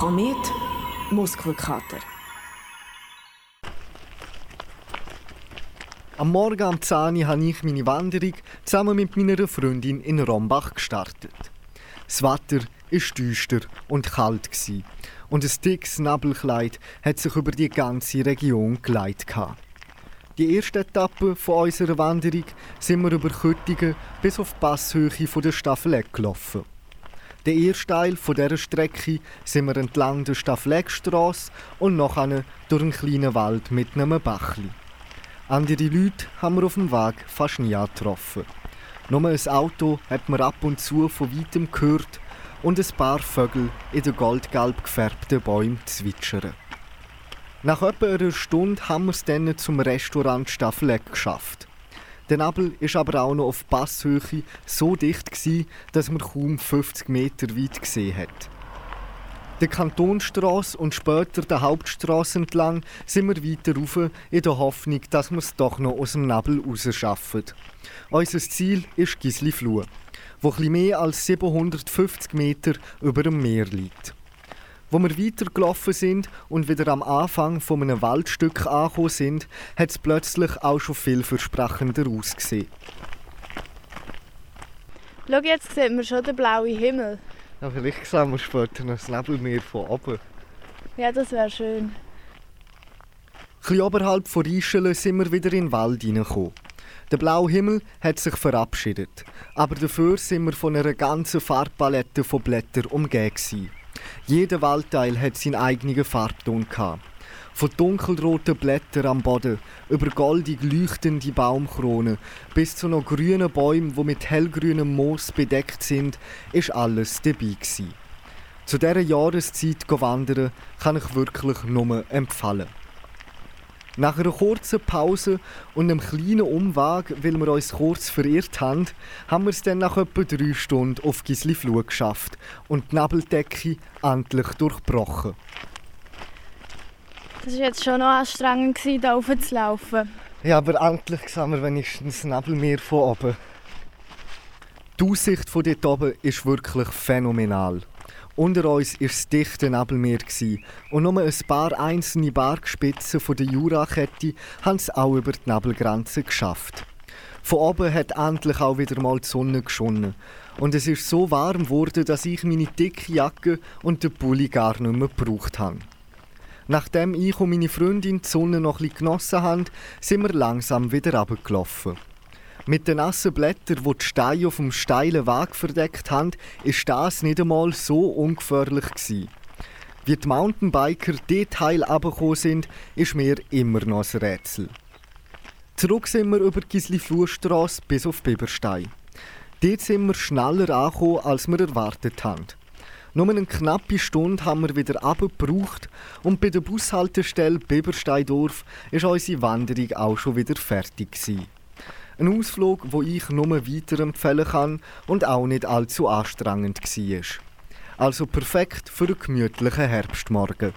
Komet Muskelkater. Am Morgen am 10 Uhr habe ich meine Wanderung zusammen mit meiner Freundin in Rombach gestartet. Das Wetter war düster und kalt und ein dickes Nebelkleid hat sich über die ganze Region geleitet. Die erste Etappe unserer Wanderung sind wir über Küttingen bis auf die Passhöhe der Staffeleck gelaufen. Der erste Teil dieser Strecke sind wir entlang der Staffeleckstrasse und nachher durch einen kleinen Wald mit einem Bachli. Andere Leute haben wir auf dem Weg fast nie getroffen. Nur ein Auto hat man ab und zu von weitem gehört und ein paar Vögel in den goldgelb gefärbten Bäumen zwitschern. Nach etwa einer Stunde haben wir es dann zum Restaurant Staffeleck geschafft. Der Nebel ist aber auch noch auf Passhöhe so dicht gewesen, dass man kaum 50 Meter weit gesehen hat. Der Kantonstrasse und später der Hauptstrasse entlang sind wir weiter rauf in der Hoffnung, dass wir es doch noch aus dem Nebel rausschaffen. Unser Ziel ist Gisli-Flur, wo etwas mehr als 750 Meter über dem Meer liegt. Wo wir weitergelaufen sind und wieder am Anfang von einem Waldstück angekommen sind, hat es plötzlich auch schon viel versprechender ausgesehen. Schau, jetzt sieht man schon den blauen Himmel. Ja, vielleicht sehen wir später noch das Nebelmeer von oben. Ja, das wäre schön. Etwas oberhalb von Rieschelen sind wir wieder in den Wald hineingekommen. Der blaue Himmel hat sich verabschiedet, aber dafür sind wir von einer ganzen Farbpalette von Blättern umgeben. Jeder Waldteil hat seinen eigenen Farbton. Von dunkelroten Blättern am Boden über goldig leuchtende Baumkronen bis zu noch grünen Bäumen, die mit hellgrünem Moos bedeckt sind, ist alles dabei gewesen. Zu dieser Jahreszeit wandern kann ich wirklich nur empfehlen. Nach einer kurzen Pause und einem kleinen Umweg, weil wir uns kurz verirrt haben, haben wir es dann nach etwa drei Stunden auf Gisli Flur geschafft und die Nebeldecke endlich durchbrochen. Das war jetzt schon noch anstrengend, hier raufzulaufen. Ja, aber endlich sehen wir wenigstens Nebelmeer von oben. Die Aussicht von dort oben ist wirklich phänomenal. Unter uns war das dichte Nebelmeer und nur ein paar einzelne Bergspitzen der Jurakette haben es auch über die Nebelgrenze geschafft. Von oben hat endlich auch wieder mal die Sonne geschonnen. Und es ist so warm geworden, dass ich meine dicke Jacke und den Pulli gar nicht mehr gebraucht habe. Nachdem ich und meine Freundin die Sonne noch etwas genossen haben, sind wir langsam wieder runtergelaufen. Mit den nassen Blättern, die die Steine auf dem steilen Weg verdeckt haben, ist das nicht einmal so ungefährlich gewesen. Wie die Mountainbiker dort heil runtergekommen sind, ist mir immer noch ein Rätsel. Zurück sind wir über die Gisli-Flurstrasse bis auf Biberstein. Dort sind wir schneller angekommen, als wir erwartet haben. Nur eine knappe Stunde haben wir wieder abgebraucht und bei der Bushaltestelle Bibersteindorf ist unsere Wanderung auch schon wieder fertig gewesen. Ein Ausflug, wo ich nur weiterempfehlen kann und auch nicht allzu anstrengend war. Also perfekt für einen gemütlichen Herbstmorgen.